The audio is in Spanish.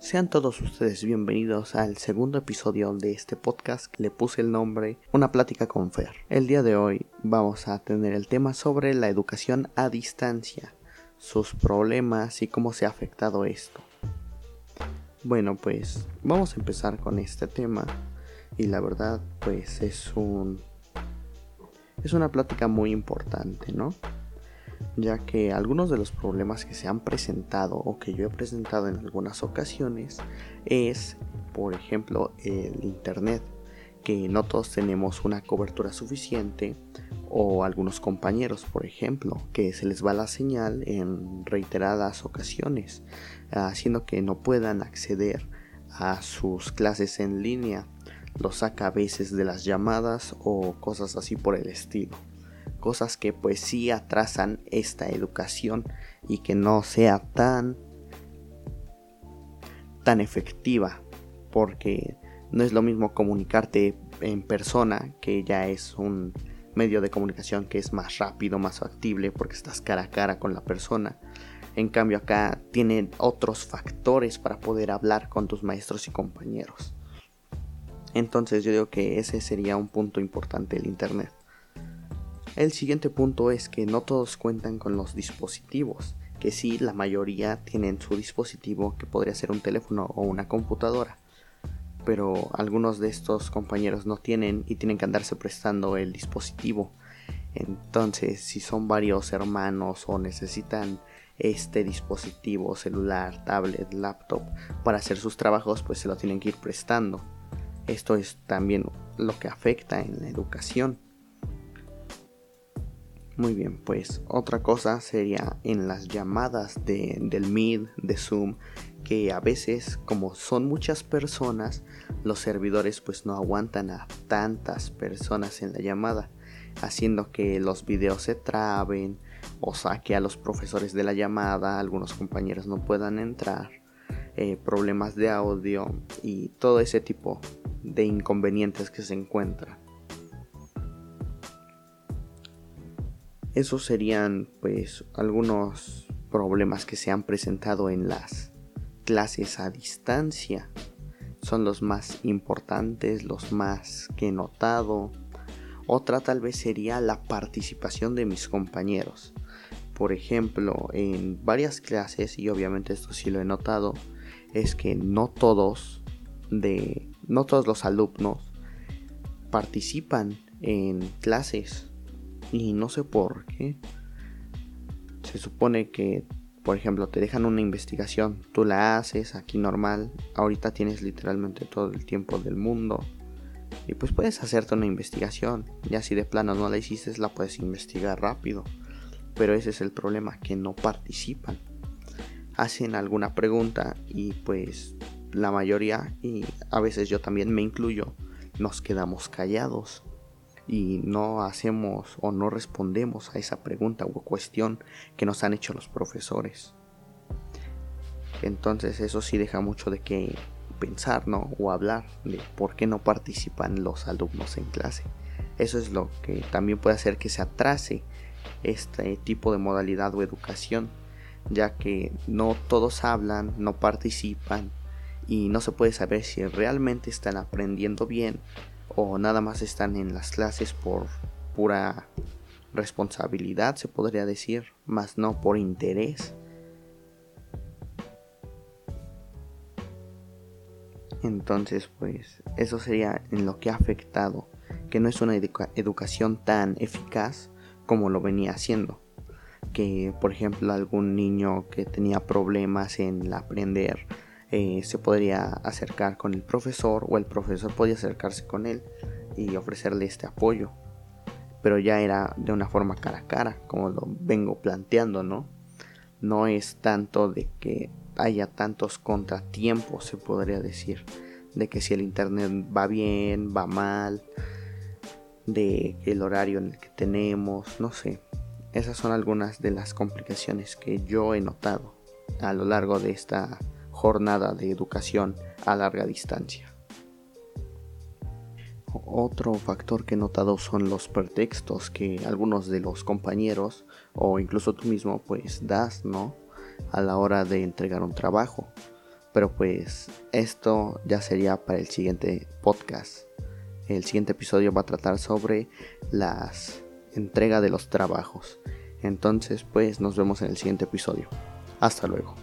Sean todos ustedes bienvenidos al segundo episodio de este podcast que le puse el nombre Una plática con Fer. El día de hoy vamos a tener el tema sobre la educación a distancia, sus problemas y cómo se ha afectado esto. Bueno, pues vamos a empezar con este tema y la verdad pues es un es una plática muy importante, ¿no? Ya que algunos de los problemas que se han presentado o que yo he presentado en algunas ocasiones es, por ejemplo, el Internet, que no todos tenemos una cobertura suficiente o algunos compañeros, por ejemplo, que se les va la señal en reiteradas ocasiones, haciendo que no puedan acceder a sus clases en línea lo saca a veces de las llamadas o cosas así por el estilo. Cosas que pues sí atrasan esta educación y que no sea tan tan efectiva porque no es lo mismo comunicarte en persona que ya es un medio de comunicación que es más rápido, más factible porque estás cara a cara con la persona. En cambio acá tienen otros factores para poder hablar con tus maestros y compañeros. Entonces yo digo que ese sería un punto importante del Internet. El siguiente punto es que no todos cuentan con los dispositivos, que sí, la mayoría tienen su dispositivo que podría ser un teléfono o una computadora, pero algunos de estos compañeros no tienen y tienen que andarse prestando el dispositivo. Entonces, si son varios hermanos o necesitan este dispositivo celular, tablet, laptop para hacer sus trabajos, pues se lo tienen que ir prestando. Esto es también lo que afecta en la educación. Muy bien, pues otra cosa sería en las llamadas de, del Meet, de Zoom, que a veces como son muchas personas, los servidores pues no aguantan a tantas personas en la llamada, haciendo que los videos se traben o saque a los profesores de la llamada, algunos compañeros no puedan entrar, eh, problemas de audio y todo ese tipo de inconvenientes que se encuentran. Esos serían pues algunos problemas que se han presentado en las clases a distancia. Son los más importantes, los más que he notado. Otra tal vez sería la participación de mis compañeros. Por ejemplo, en varias clases, y obviamente esto sí lo he notado, es que no todos de no todos los alumnos participan en clases y no sé por qué. Se supone que, por ejemplo, te dejan una investigación, tú la haces aquí normal, ahorita tienes literalmente todo el tiempo del mundo y pues puedes hacerte una investigación, ya si de plano no la hiciste la puedes investigar rápido, pero ese es el problema, que no participan. Hacen alguna pregunta y pues la mayoría, y a veces yo también me incluyo, nos quedamos callados y no hacemos o no respondemos a esa pregunta o cuestión que nos han hecho los profesores. Entonces eso sí deja mucho de qué pensar, ¿no? O hablar de por qué no participan los alumnos en clase. Eso es lo que también puede hacer que se atrase este tipo de modalidad o educación, ya que no todos hablan, no participan y no se puede saber si realmente están aprendiendo bien o nada más están en las clases por pura responsabilidad, se podría decir, más no por interés. Entonces, pues eso sería en lo que ha afectado, que no es una educación tan eficaz como lo venía haciendo. Que, por ejemplo, algún niño que tenía problemas en aprender eh, se podría acercar con el profesor o el profesor podía acercarse con él y ofrecerle este apoyo. Pero ya era de una forma cara a cara, como lo vengo planteando, ¿no? No es tanto de que haya tantos contratiempos, se podría decir, de que si el internet va bien, va mal, de el horario en el que tenemos, no sé. Esas son algunas de las complicaciones que yo he notado a lo largo de esta jornada de educación a larga distancia. Otro factor que he notado son los pretextos que algunos de los compañeros o incluso tú mismo pues das, ¿no? A la hora de entregar un trabajo. Pero pues esto ya sería para el siguiente podcast. El siguiente episodio va a tratar sobre las entrega de los trabajos. Entonces pues nos vemos en el siguiente episodio. Hasta luego.